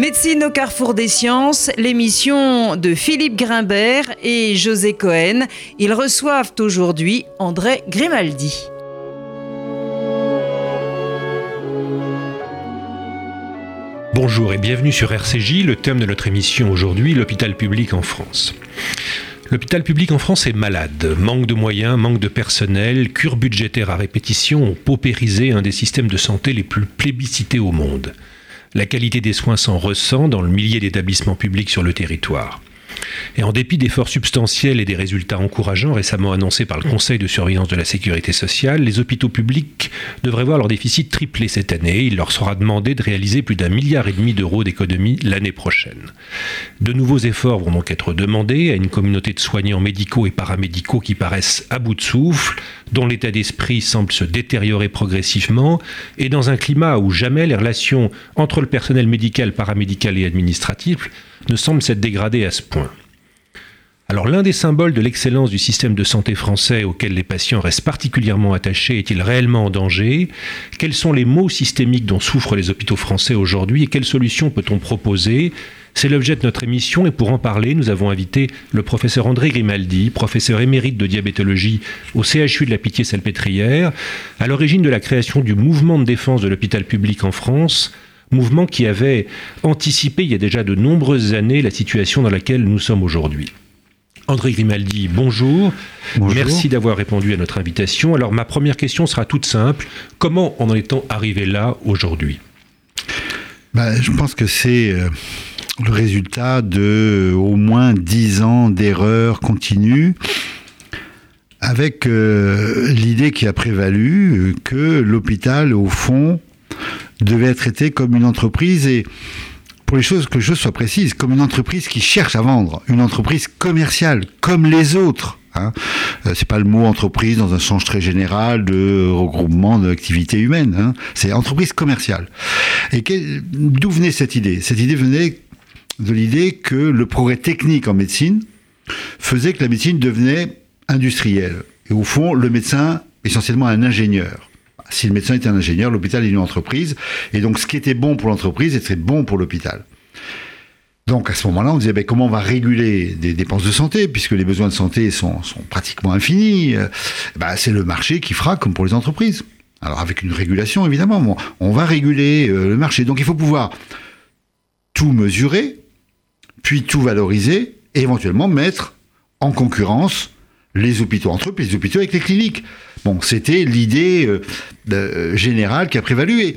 Médecine au carrefour des sciences, l'émission de Philippe Grimbert et José Cohen. Ils reçoivent aujourd'hui André Grimaldi. Bonjour et bienvenue sur RCJ. Le thème de notre émission aujourd'hui, l'hôpital public en France. L'hôpital public en France est malade. Manque de moyens, manque de personnel, cure budgétaire à répétition ont paupérisé un des systèmes de santé les plus plébiscités au monde. La qualité des soins s'en ressent dans le millier d'établissements publics sur le territoire. Et en dépit d'efforts substantiels et des résultats encourageants récemment annoncés par le Conseil de surveillance de la sécurité sociale, les hôpitaux publics devraient voir leur déficit tripler cette année. Il leur sera demandé de réaliser plus d'un milliard et demi d'euros d'économies l'année prochaine. De nouveaux efforts vont donc être demandés à une communauté de soignants médicaux et paramédicaux qui paraissent à bout de souffle, dont l'état d'esprit semble se détériorer progressivement, et dans un climat où jamais les relations entre le personnel médical, paramédical et administratif ne semblent s'être dégradées à ce point. Alors l'un des symboles de l'excellence du système de santé français auquel les patients restent particulièrement attachés est-il réellement en danger? Quels sont les maux systémiques dont souffrent les hôpitaux français aujourd'hui et quelles solutions peut-on proposer? C'est l'objet de notre émission et pour en parler, nous avons invité le professeur André Grimaldi, professeur émérite de diabétologie au CHU de la Pitié-Salpêtrière, à l'origine de la création du mouvement de défense de l'hôpital public en France, mouvement qui avait anticipé il y a déjà de nombreuses années la situation dans laquelle nous sommes aujourd'hui. André Grimaldi, bonjour. bonjour. Merci d'avoir répondu à notre invitation. Alors ma première question sera toute simple. Comment en est-on arrivé là aujourd'hui? Ben, Je pense que c'est euh, le résultat de au moins dix ans d'erreurs continues avec euh, l'idée qui a prévalu euh, que l'hôpital, au fond, devait être traité comme une entreprise et pour les choses que je sois précise, comme une entreprise qui cherche à vendre, une entreprise commerciale, comme les autres. Hein. Euh, c'est pas le mot entreprise dans un sens très général de regroupement d'activités humaines. Hein. C'est entreprise commerciale. Et d'où venait cette idée? Cette idée venait de l'idée que le progrès technique en médecine faisait que la médecine devenait industrielle. Et au fond, le médecin, essentiellement un ingénieur si le médecin était un ingénieur, l'hôpital est une entreprise. Et donc, ce qui était bon pour l'entreprise était bon pour l'hôpital. Donc, à ce moment-là, on disait, ben, comment on va réguler des dépenses de santé, puisque les besoins de santé sont, pratiquement infinis ben, C'est le marché qui fera comme pour les entreprises. Alors, avec une régulation, évidemment, on va réguler euh, le marché. Donc, il faut pouvoir tout mesurer, puis tout valoriser, et éventuellement mettre en concurrence les hôpitaux entre eux, puis les hôpitaux avec les cliniques. Bon, c'était l'idée euh, euh, générale qui a prévalu et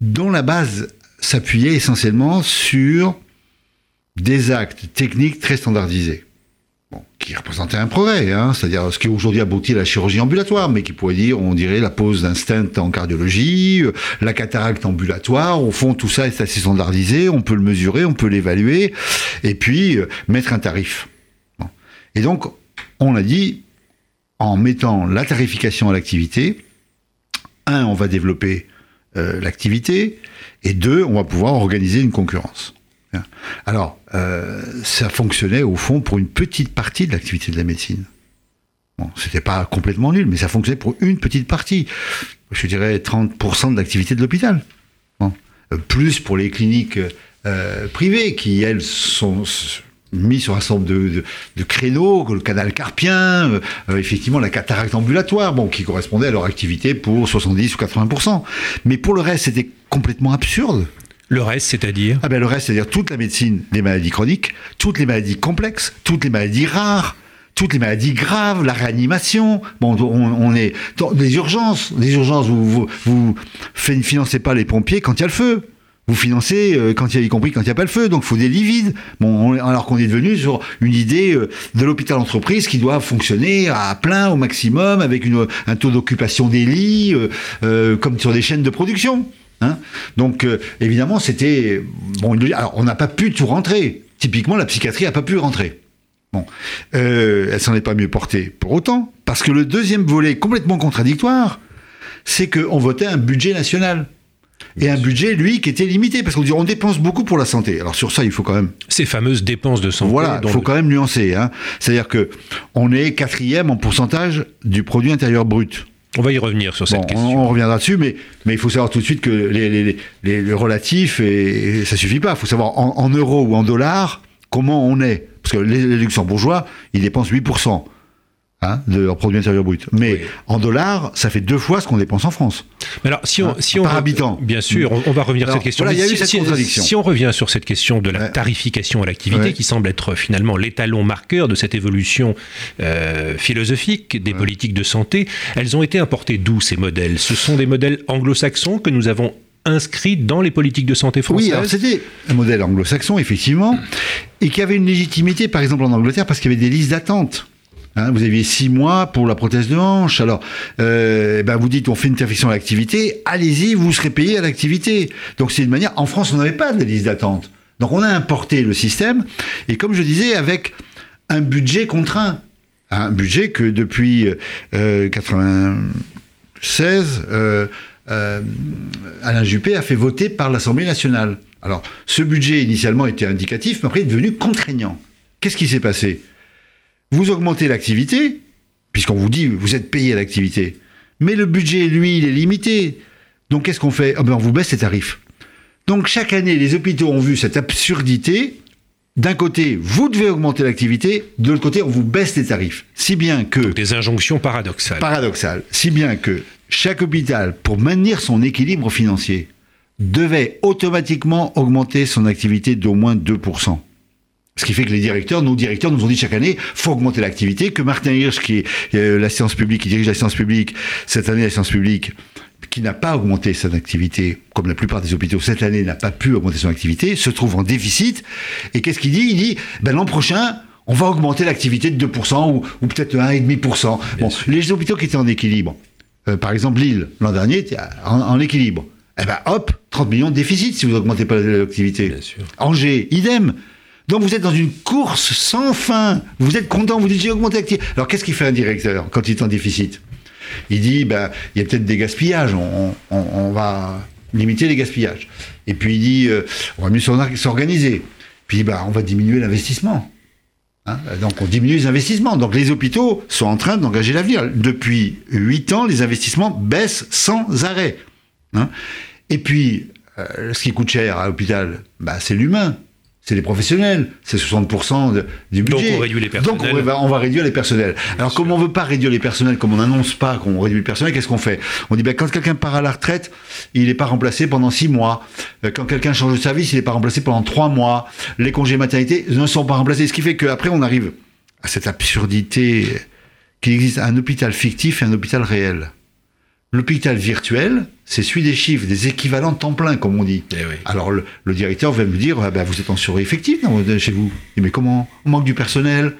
dont la base s'appuyait essentiellement sur des actes techniques très standardisés. qui représentaient un progrès, hein, c'est-à-dire ce qui aujourd'hui aboutit à la chirurgie ambulatoire, mais qui pourrait dire, on dirait, la pose d'un stent en cardiologie, euh, la cataracte ambulatoire, au fond, tout ça est assez standardisé, on peut le mesurer, on peut l'évaluer, et puis mettre un tarif. Et donc, on a dit, en mettant la tarification à l'activité, un, on va développer euh, l'activité, et deux, on va pouvoir organiser une concurrence. Alors, euh, ça fonctionnait au fond pour une petite partie de l'activité de la médecine. Bon, c'était pas complètement nul, mais ça fonctionnait pour une petite partie. Je dirais 30% de l'activité de l'hôpital. Euh, plus pour les cliniques privées qui, elles, sont mis sur un nombre de, de, créneaux, le canal carpien, euh, euh, effectivement la cataracte ambulatoire, bon, qui correspondait à leur activité pour 70 ou 80%. Mais pour le reste, c'était complètement absurde. Le reste, c'est-à-dire? Ah ben, Le reste, c'est-à-dire toute la médecine des maladies chroniques, toutes les maladies complexes, toutes les maladies rares, toutes les maladies graves, la réanimation. Bon, on, est dans les urgences. Les urgences, vous, vous, vous financez pas les pompiers quand il y a le feu vous financez euh, quand il y a, y compris quand il n'y a pas le feu, donc il faut des lits vides. Alors qu'on est devenu sur une idée euh, de l'hôpital entreprise qui doit fonctionner à plein, au maximum, avec une, un taux d'occupation des lits, euh, comme sur des chaînes de production. Hein donc évidemment, c'était. Alors on n'a pas pu tout rentrer. Typiquement, la psychiatrie n'a pas pu rentrer. Bon, elle s'en est pas mieux portée pour autant, parce que le deuxième volet complètement contradictoire, c'est qu'on votait un budget national et un budget, lui, qui était limité, parce qu'on dit on dépense beaucoup pour la santé. Alors sur ça, il faut quand même... Ces fameuses dépenses de santé... Voilà, il faut quand même nuancer. Hein. C'est-à-dire que on est quatrième en pourcentage du produit intérieur brut. On va y revenir sur cette question. On, reviendra dessus, mais, mais il faut savoir tout de suite que les, les, les, relatifs, et, ça suffit pas. Il faut savoir en, euros ou en dollars comment on est. Parce que les, les luxembourgeois, ils dépensent 8%. Hein, de leur produit intérieur brut. Mais en dollars, ça fait deux fois ce qu'on dépense en France. Mais alors, si on, hein, si on par habitant, bien sûr, on, va revenir sur cette question. Voilà, il y a eu cette si, contradiction. Si on revient sur cette question de la tarification à l'activité, qui semble être finalement l'étalon marqueur de cette évolution euh, philosophique des politiques de santé, elles ont été importées d'où ces modèles? Ce sont des modèles anglo-saxons que nous avons inscrits dans les politiques de santé françaises Oui, alors c'était un modèle anglo-saxon, effectivement, et qui avait une légitimité, par exemple en Angleterre, parce qu'il y avait des listes d'attente. Hein, vous aviez six mois pour la prothèse de hanche. Alors, euh, ben vous dites on fait une interdiction à l'activité, allez-y, vous serez payé à l'activité. Donc c'est une manière. En France, on n'avait pas de liste d'attente. Donc on a importé le système et comme je disais, avec un budget contraint, un budget que depuis euh, 96, euh, euh, Alain Juppé a fait voter par l'Assemblée nationale. Alors, ce budget initialement était indicatif, mais après est devenu contraignant. Qu'est-ce qui s'est passé? Vous augmentez l'activité, puisqu'on vous dit vous êtes payé à l'activité, mais le budget, lui, il est limité. Donc qu'est-ce qu'on fait? Ah ben, On vous baisse les tarifs. Donc chaque année, les hôpitaux ont vu cette absurdité. D'un côté, vous devez augmenter l'activité, de l'autre côté, on vous baisse les tarifs. Si bien que... des injonctions paradoxales. Paradoxales. Si bien que chaque hôpital, pour maintenir son équilibre financier, devait automatiquement augmenter son activité d'au moins 2%. Ce qui fait que les directeurs, nos directeurs nous ont dit chaque année, faut augmenter l'activité, que Martin Hirsch, qui est euh, la séance publique, qui dirige la séance publique, cette année la séance publique, qui n'a pas augmenté son activité, comme la plupart des hôpitaux cette année n'a pas pu augmenter son activité, se trouve en déficit. Et qu'est-ce qu'il dit? Il dit, ben l'an prochain, on va augmenter l'activité de 2% ou, ou peut-être 1,5%. Bon, les hôpitaux qui étaient en équilibre, euh, par exemple Lille, l'an dernier, était en, en, équilibre. Eh ben hop, 30 millions de déficit si vous augmentez pas l'activité. Angers, idem. Donc vous êtes dans une course sans fin. Vous êtes content, vous dites j'ai augmenté l'activité. Alors qu'est-ce qu'il fait un directeur quand il est en déficit? Il dit ben, il y a peut-être des gaspillages, on, va limiter les gaspillages. Et puis il dit euh, on va mieux s'organiser. Puis ben, on va diminuer l'investissement. Hein. donc on diminue les investissements. Donc les hôpitaux sont en train d'engager l'avenir. Depuis 8 ans, les investissements baissent sans arrêt. Hein. Et puis, euh, ce qui coûte cher à l'hôpital, bah, c'est l'humain c'est les professionnels, c'est 60% du budget. Donc on réduit les personnels. Donc on va, on va réduire les personnels. Alors comme on veut pas réduire les personnels, comme on n'annonce pas qu'on réduit le personnel, qu'est-ce qu'on fait? On dit ben, quand quelqu'un part à la retraite, il n'est pas remplacé pendant six mois. Euh, quand quelqu'un change de service, il n'est pas remplacé pendant trois mois. Les congés maternité ne sont pas remplacés. Ce qui fait qu'après on arrive à cette absurdité qu'il existe un hôpital fictif et un hôpital réel. L'hôpital virtuel, c'est celui des chiffres, des équivalents temps plein, comme on dit. Eh Alors le, directeur va me dire, ah ben, vous êtes en sureffectif chez vous. mais comment? On manque du personnel.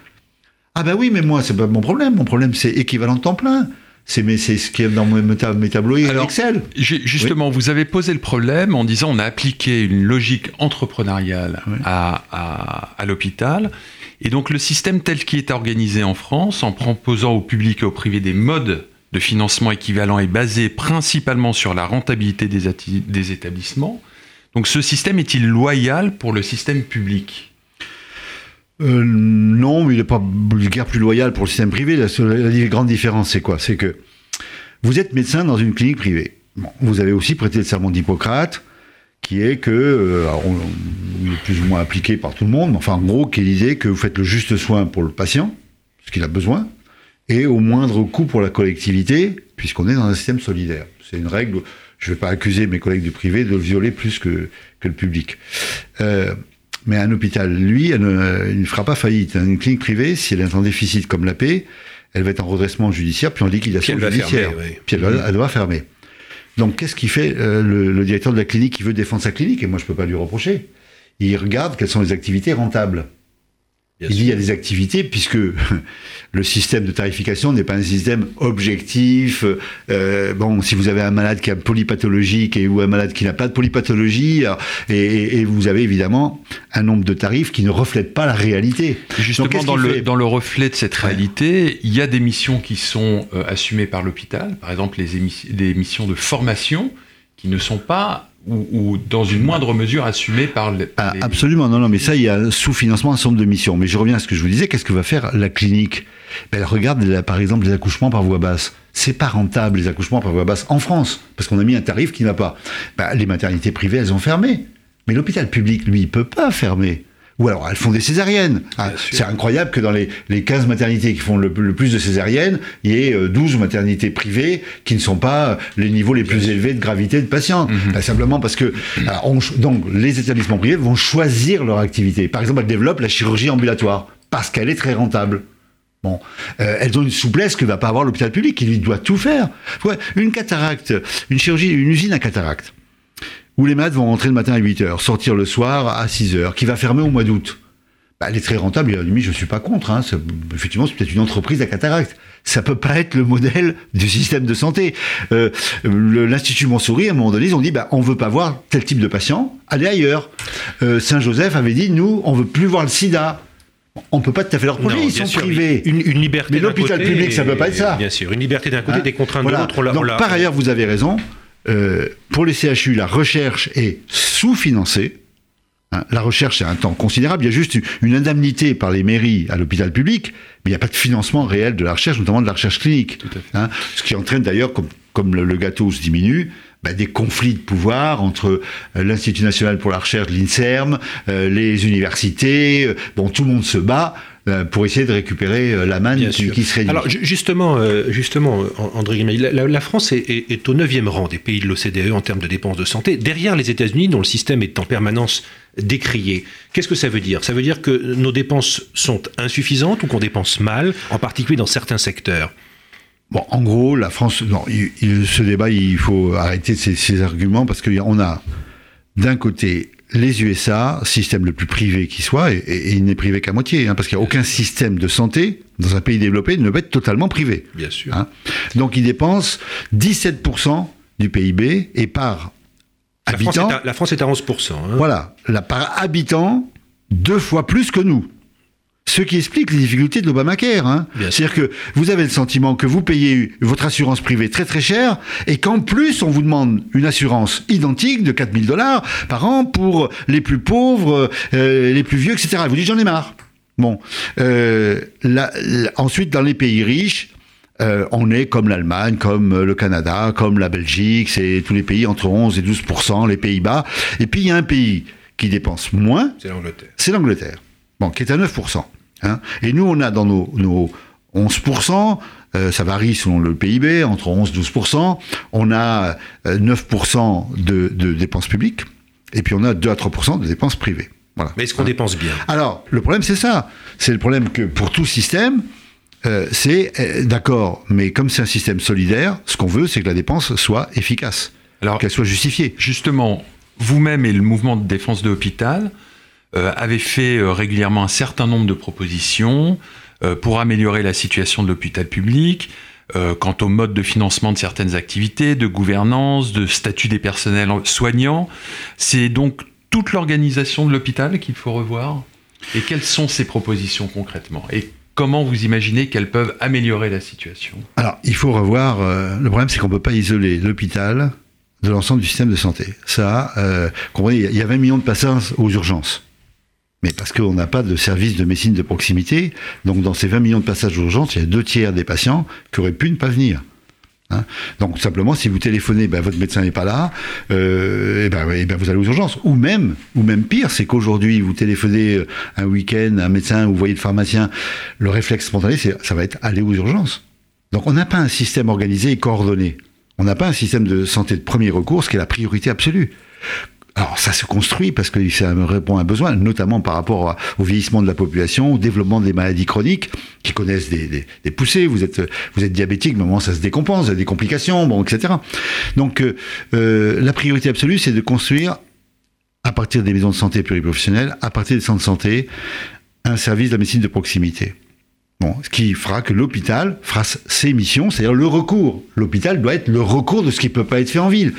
Ah ben oui, mais moi, c'est pas mon problème. Mon problème, c'est équivalent temps plein. C'est ce qui est dans mes, tableaux Excel. Justement, vous avez posé le problème en disant on a appliqué une logique entrepreneuriale à, à l'hôpital. Et donc le système tel qu'il est organisé en France, en proposant au public et au privé des modes de financement équivalent est basé principalement sur la rentabilité des, établissements. Donc ce système est-il loyal pour le système public? Euh, non, il n'est pas guère plus loyal pour le système privé. La, grande différence, c'est quoi? C'est que vous êtes médecin dans une clinique privée. vous avez aussi prêté le serment d'Hippocrate, qui est que, euh, il est plus ou moins appliqué par tout le monde, mais enfin, en gros, qui est l'idée que vous faites le juste soin pour le patient, ce qu'il a besoin, et au moindre coût pour la collectivité, puisqu'on est dans un système solidaire. C'est une règle, je ne vais pas accuser mes collègues du privé de le violer plus que, que le public. Euh, mais un hôpital, lui, il ne fera pas faillite. Une clinique privée, si elle est en déficit comme la paix, elle va être en redressement judiciaire, puis en liquidation judiciaire. Puis elle, va, elle, fermer. Donc qu'est-ce qui fait euh, le, le, directeur de la clinique qui veut défendre sa clinique? Et moi, je ne peux pas lui reprocher. Il regarde quelles sont les activités rentables il y a des activités, puisque le système de tarification n'est pas un système objectif. Euh, bon, si vous avez un malade qui a une polypathologie et, ou un malade qui n'a pas de polypathologie, et, vous avez évidemment un nombre de tarifs qui ne reflètent pas la réalité. Justement, dans, le, dans le reflet de cette réalité, il y a des missions qui sont euh, assumées par l'hôpital, par exemple les, les missions de formation, qui ne sont pas ou, dans une moindre mesure assumée par le, ah, Absolument, non, non, mais ça, il y a un sous-financement un nombre de missions. Mais je reviens à ce que je vous disais, qu'est-ce que va faire la clinique? Ben, elle regarde par exemple les accouchements par voie basse. C'est pas rentable les accouchements par voie basse en France, parce qu'on a mis un tarif qui n'a pas. Ben, les maternités privées, elles ont fermé. Mais l'hôpital public, lui, il peut pas fermer. Ou alors elles font des césariennes. Ah, c'est incroyable que dans les, les 15 maternités qui font le, plus de césariennes, il y ait 12 euh, maternités privées qui ne sont pas les niveaux les plus élevés de gravité de patients. Mhm. Ben, simplement parce que donc les établissements privés vont choisir leur activité. Par exemple, elles développent la chirurgie ambulatoire parce qu'elle est très rentable. Bon, euh, elles ont une souplesse que va pas avoir l'hôpital public, qui lui doit tout faire. une cataracte, une chirurgie, une usine à cataracte où les maths vont rentrer le matin à 8 h sortir le soir à 6 h qui va fermer au mois d'août. Bah, elle est très rentable, et à la limite, je suis pas contre. Hein. Effectivement, c'est peut-être une entreprise à cataracte. Ça peut pas être le modèle du système de santé. Euh, L'Institut Montsouris, à un moment donné, ils ont dit, bah, on veut pas voir tel type de patient, allez ailleurs. Euh, Saint-Joseph avait dit, nous, on veut plus voir le sida. On peut pas tout à fait leur projet, ils sont privés. Une, liberté Mais l'hôpital public, ça peut pas être ça. Bien sûr, une liberté d'un côté, hein des contraintes de l'autre. Par ailleurs, vous avez raison. Euh, pour les CHU, la recherche est sous-financée. Hein, la recherche, c'est un temps considérable. Il y a juste une indemnité par les mairies à l'hôpital public, mais il n'y a pas de financement réel de la recherche, notamment de la recherche clinique. Hein, ce qui entraîne d'ailleurs, comme, le, gâteau se diminue, bah, des conflits de pouvoir entre euh, l'Institut national pour la recherche, l'INSERM, euh, les universités. bon, tout le monde se bat. Euh, pour essayer de récupérer euh, la manne qui, qui, se réduit. Alors justement, euh, justement André la, la, France est, est, au neuvième rang des pays de l'OCDE en termes de dépenses de santé, derrière les États-Unis dont le système est en permanence décrié. Qu'est-ce que ça veut dire? Ça veut dire que nos dépenses sont insuffisantes ou qu'on dépense mal, en particulier dans certains secteurs? Bon, en gros, la France, non, ce débat, il faut arrêter ces, ces arguments parce qu'on a d'un côté les USA, système le plus privé qui soit, et, il n'est privé qu'à moitié, hein, parce qu'il n'y a aucun système de santé dans un pays développé ne peut être totalement privé. Bien sûr. Hein. Donc il dépense 17% du PIB et par habitant. la France est à 11%. Hein. Voilà, la, par habitant, deux fois plus que nous. Ce qui explique les difficultés de l'Obamacare. Hein. C'est-à-dire que vous avez le sentiment que vous payez votre assurance privée très très cher et qu'en plus on vous demande une assurance identique de 4000 dollars par an pour les plus pauvres, euh, les plus vieux, etc. Vous dites j'en ai marre. Bon. Euh, ensuite, dans les pays riches, euh, on est comme l'Allemagne, comme le Canada, comme la Belgique, c'est tous les pays entre 11 et 12% les Pays-Bas. Et puis il y a un pays qui dépense moins. C'est l'Angleterre. C'est l'Angleterre. Bon, qui est à 9 Hein. Et nous, on a dans nos, 11%, euh, ça varie selon le PIB, entre 11 et 12%, on a 9% euh, de, dépenses publiques, et puis on a 2 à 3% de dépenses privées. Voilà. Mais est-ce qu'on dépense bien? Alors, le problème, c'est ça. C'est le problème que pour tout système, euh, c'est d'accord, mais comme c'est un système solidaire, ce qu'on veut, c'est que la dépense soit efficace, qu'elle soit justifiée. Justement, vous-même et le mouvement de défense de l'hôpital, euh, avait fait euh, régulièrement un certain nombre de propositions euh, pour améliorer la situation de l'hôpital public, quant au mode de financement de certaines activités, de gouvernance, de statut des personnels soignants. C'est donc toute l'organisation de l'hôpital qu'il faut revoir? Et quelles sont ces propositions concrètement? Et comment vous imaginez qu'elles peuvent améliorer la situation? Alors, il faut revoir. le problème, c'est qu'on ne peut pas isoler l'hôpital de l'ensemble du système de santé. Ça, comprenez, il y a 20 millions de patients aux urgences mais parce qu'on n'a pas de service de médecine de proximité. Donc dans ces 20 millions de passages d'urgence, il y a deux tiers des patients qui auraient pu ne pas venir. Hein. donc simplement, si vous téléphonez, ben, votre médecin n'est pas là, euh, et, ben, ben, vous allez aux urgences. Ou même, ou même pire, c'est qu'aujourd'hui, vous téléphonez euh, un week-end, un médecin, ou vous voyez le pharmacien, le réflexe spontané, ça va être aller aux urgences. Donc on n'a pas un système organisé et coordonné. On n'a pas un système de santé de premier recours, ce qui est la priorité absolue. Alors ça se construit parce que ça répond à un besoin, notamment par rapport au vieillissement de la population, au développement des maladies chroniques qui connaissent des, poussées. Vous êtes, vous êtes diabétique, mais au moment ça se décompense, des complications, bon, etc. Donc euh, euh, la priorité absolue, c'est de construire à partir des maisons de santé pluriprofessionnelles, à partir des centres de santé, un service de la médecine de proximité ce qui fera que l'hôpital fera ses missions, c'est-à-dire le recours. L'hôpital doit être le recours de ce qui ne peut pas être fait en ville.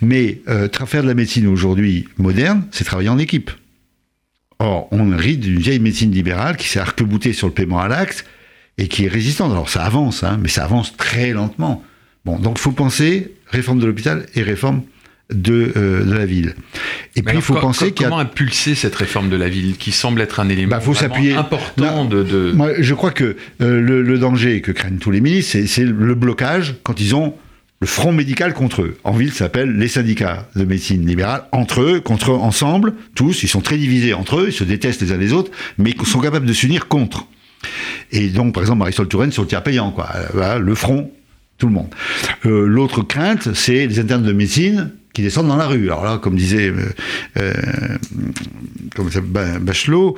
Mais euh, faire de la médecine aujourd'hui moderne, c'est travailler en équipe. Or, on hérite d'une vieille médecine libérale qui s'est arc sur le paiement à l'acte et qui est résistante. Alors ça avance, hein, mais ça avance très lentement. Bon, donc il faut penser réforme de l'hôpital et réforme de, euh, de la ville. Et puis, il faut penser qu'il Comment impulser cette réforme de la ville, qui semble être un élément bah, faut important de, Moi, je crois que euh, le, danger que craignent tous les ministres, c'est le blocage quand ils ont le front médical contre eux. En ville, ça s'appelle les syndicats de médecine libérale, entre eux, contre eux, ensemble, tous, ils sont très divisés entre eux, ils se détestent les uns les autres, mais ils sont capables de s'unir contre. Et donc, par exemple, Marisol Touraine sur le tiers payant, quoi. le front, tout le monde. Euh, l'autre crainte, c'est les internes de médecine qui descendent dans la rue. Alors là, comme disait euh, euh Bachelot,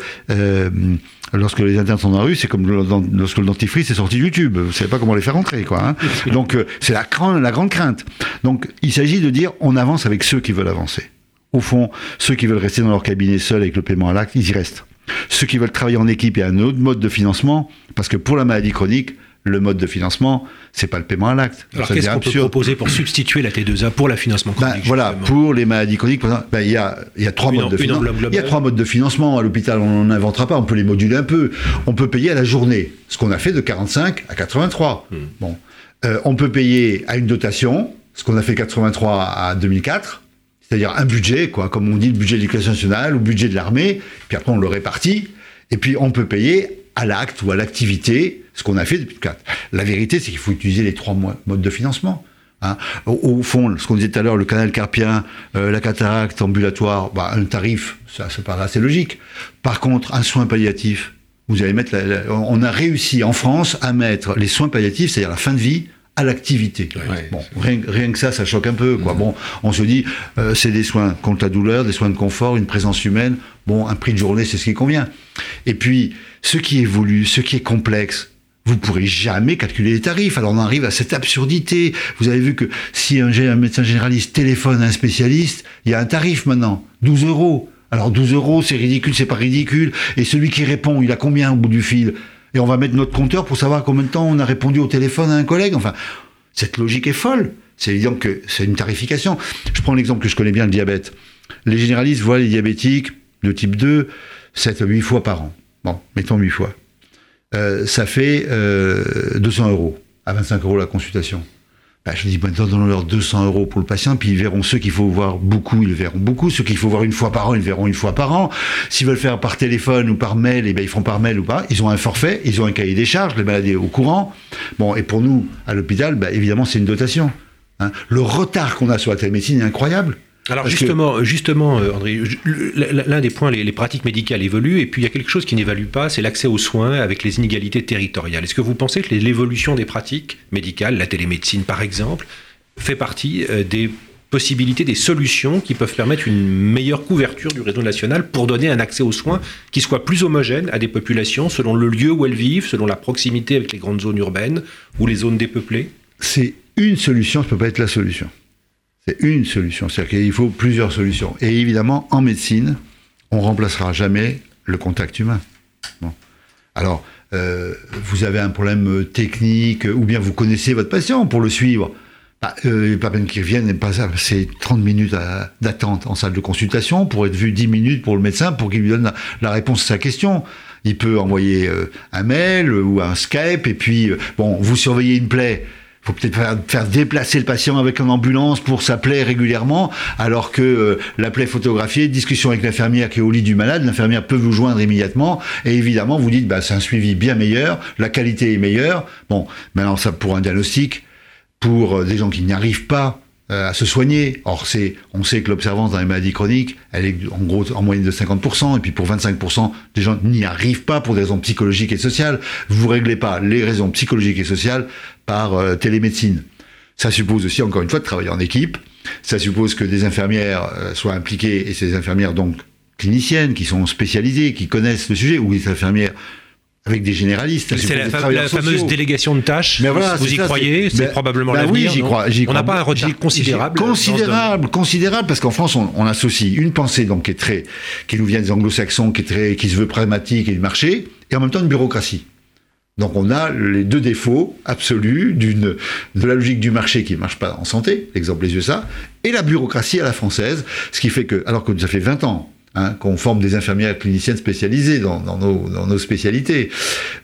lorsque les internes sont dans la rue, c'est comme lorsque le dentifrice est sorti du tube. Vous savez pas comment les faire entrer, quoi. Hein. Donc c'est la, la grande crainte. Donc il s'agit de dire, on avance avec ceux qui veulent avancer. Au fond, ceux qui veulent rester dans leur cabinet seuls avec le paiement à l'acte, ils y restent. Ceux qui veulent travailler en équipe et un autre mode de financement, parce que pour la maladie chronique, le mode de financement, c'est pas le paiement à l'acte. Alors qu'est-ce qu'on peut proposer pour substituer la T2A pour la financement ben, Voilà, pour les maladies chroniques, ben, il y, a, y a trois modes de financement. Il y a trois modes de financement à l'hôpital, on n'en inventera pas, on peut les moduler un peu. On peut payer à la journée, ce qu'on a fait de 45 à 83. Hmm. Bon, euh, on peut payer à une dotation, ce qu'on a fait 83 à 2004. C'est-à-dire un budget, quoi, comme on dit, le budget de l'éducation nationale ou le budget de l'armée, puis après on le répartit, et puis on peut payer à l'acte ou à l'activité, ce qu'on a fait depuis 4. La vérité, c'est qu'il faut utiliser les trois modes de financement. Hein. Au, fond, ce qu'on disait tout à l'heure, le canal carpien, euh, la cataracte ambulatoire, bah, un tarif, ça, ça paraît assez logique. Par contre, un soin palliatif, vous allez mettre, on a réussi en France à mettre les soins palliatifs, c'est-à-dire la fin de vie, à l'activité. Bon, rien, que ça, ça choque un peu. Quoi. Mm. Bon, on se dit, euh, c'est des soins contre la douleur, des soins de confort, une présence humaine. Bon, un prix de journée, c'est ce qui convient. Et puis, ce qui évolue, ce qui est complexe, vous pourrez jamais calculer les tarifs. Alors on arrive à cette absurdité. Vous avez vu que si un, un médecin généraliste téléphone à un spécialiste, il y a un tarif maintenant, 12 euros. Alors 12 euros, c'est ridicule, c'est pas ridicule. Et celui qui répond, il a combien au bout du fil? Et on va mettre notre compteur pour savoir combien de temps on a répondu au téléphone à un collègue. Enfin, cette logique est folle. C'est évident que c'est une tarification. Je prends l'exemple que je connais bien, le diabète. Les généralistes voient les diabétiques de type 2 7 à 8 fois par an. Bon, mettons 8 fois. Euh, ça fait 200 euh, euros, à 25 euros la consultation. Bah, je dis, maintenant, donnons-leur 200 euros pour le patient, puis ils verront ceux qu'il faut voir beaucoup, ils verront beaucoup. Ceux qu'il faut voir une fois par an, ils verront une fois par an. S'ils veulent faire par téléphone ou par mail, eh ben, ils feront par mail ou pas. Ils ont un forfait, ils ont un cahier des charges, les maladies au courant. Bon, et pour nous, à l'hôpital, bah, évidemment, c'est une dotation. Hein. Le retard qu'on a sur la télémédecine est incroyable. Alors justement, justement, euh, André, l'un des points, les, pratiques médicales évoluent, et puis il y a quelque chose qui n'évalue pas, c'est l'accès aux soins avec les inégalités territoriales. Est-ce que vous pensez que l'évolution des pratiques médicales, la télémédecine par exemple, fait partie euh, des possibilités, des solutions qui peuvent permettre une meilleure couverture du réseau national pour donner un accès aux soins qui soit plus homogène à des populations selon le lieu où elles vivent, selon la proximité avec les grandes zones urbaines ou les zones dépeuplées? C'est une solution, ça ne peut pas être la solution. C'est une solution. C'est-à-dire qu'il faut plusieurs solutions. Et évidemment, en médecine, on remplacera jamais le contact humain. Alors, euh, vous avez un problème technique, ou bien vous connaissez votre patient pour le suivre. Bah, euh, pas peine qu'il revienne, c'est 30 minutes d'attente en salle de consultation pour être vu 10 minutes pour le médecin pour qu'il lui donne la, réponse à sa question. Il peut envoyer euh, un mail ou un Skype et puis, euh, bon, vous surveillez une plaie faut peut-être faire, déplacer le patient avec une ambulance pour sa plaie régulièrement, alors que euh, la plaie photographiée, discussion avec l'infirmière qui est au lit du malade, l'infirmière peut vous joindre immédiatement, et évidemment vous dites, bah, c'est un suivi bien meilleur, la qualité est meilleure. Bon, maintenant ça pour un diagnostic, pour euh, des gens qui n'y arrivent pas, euh, à se soigner. Or, c'est, on sait que l'observance dans les maladies chroniques, elle est en gros en moyenne de 50%, et puis pour 25%, des gens n'y arrivent pas pour des raisons psychologiques et sociales. Vous réglez pas les raisons psychologiques et sociales par euh, télémédecine. Ça suppose aussi, encore une fois, de travailler en équipe. Ça suppose que des infirmières euh, soient impliquées, et ces infirmières donc cliniciennes, qui sont spécialisées, qui connaissent le sujet, ou des infirmières avec des généralistes. C'est la, fameuse délégation de tâches. Mais voilà, vous y croyez C'est probablement ben l'avenir. Oui, j'y crois. on n'a pas un retard considérable. Considérable, considérable, parce qu'en France, on, associe une pensée donc qui est très, qui nous vient des Anglo-Saxons, qui est très, qui se veut pragmatique et du marché, et en même temps une bureaucratie. Donc on a les deux défauts absolus d'une de la logique du marché qui ne marche pas en santé, l'exemple les USA, et la bureaucratie à la française, ce qui fait que alors que ça fait 20 ans Hein, qu'on forme des infirmières cliniciennes spécialisées dans, nos, spécialités.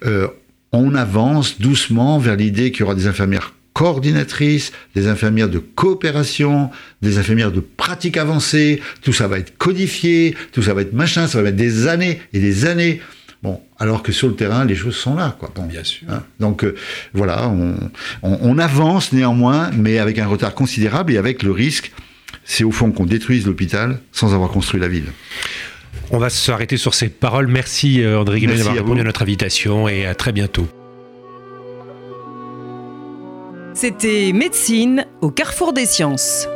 Euh, on avance doucement vers l'idée qu'il y aura des infirmières coordinatrices, des infirmières de coopération, des infirmières de pratique avancée, tout ça va être codifié, tout ça va être machin, ça va mettre des années et des années. Bon, alors que sur le terrain, les choses sont là, quoi. Bien sûr. Hein. donc euh, voilà, on, on, avance néanmoins, mais avec un retard considérable et avec le risque, c'est au fond qu'on détruise l'hôpital sans avoir construit la ville. On va s'arrêter sur ces paroles. Merci euh, André Guémet d'avoir répondu à notre invitation et à très bientôt. C'était Médecine au carrefour des sciences.